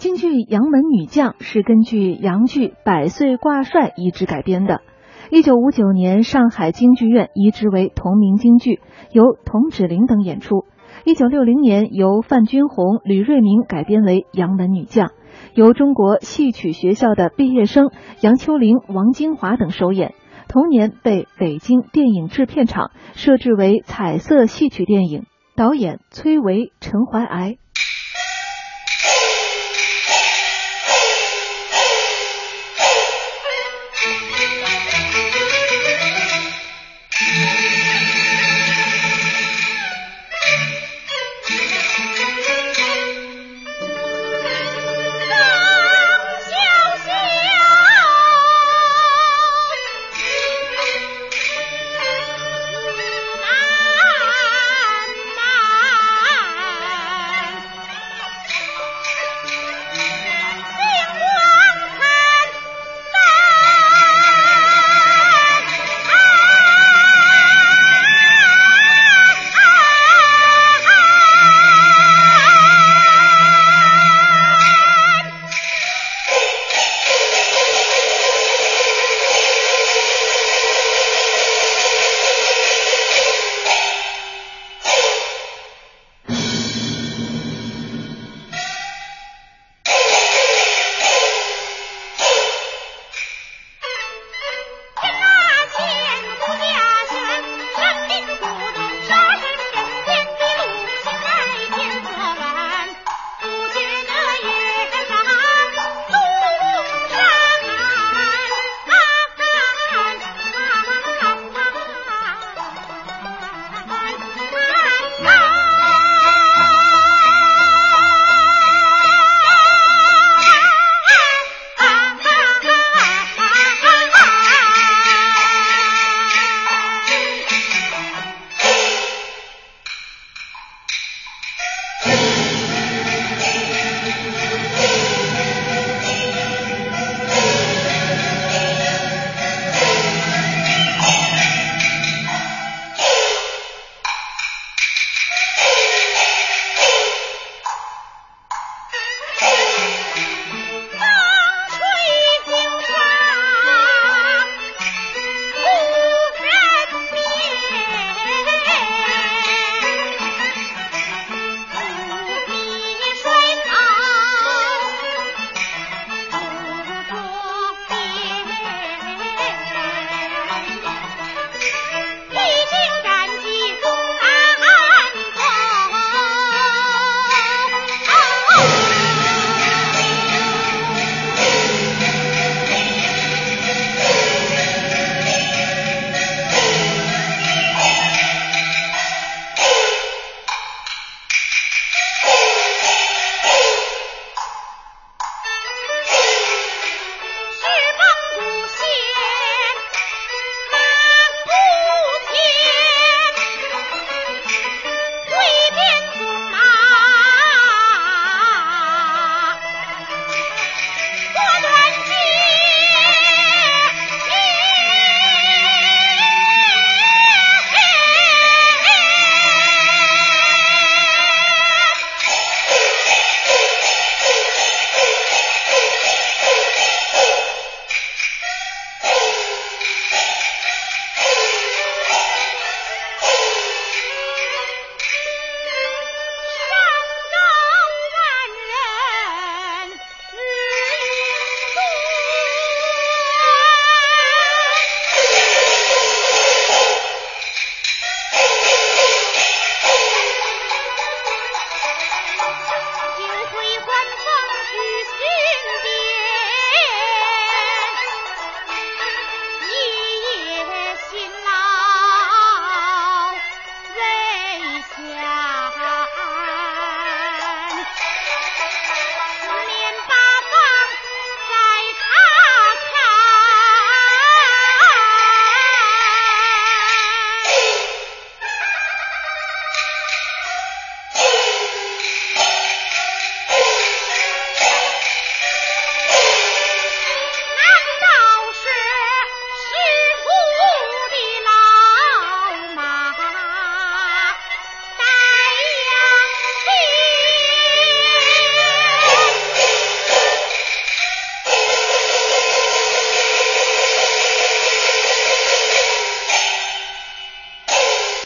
京剧《杨门女将》是根据杨剧《百岁挂帅》移植改编的。一九五九年，上海京剧院移植为同名京剧，由童芷苓等演出。一九六零年，由范君红、吕瑞明改编为《杨门女将》，由中国戏曲学校的毕业生杨秋玲、王金华等首演。同年被北京电影制片厂设置为彩色戏曲电影，导演崔维、陈怀癌。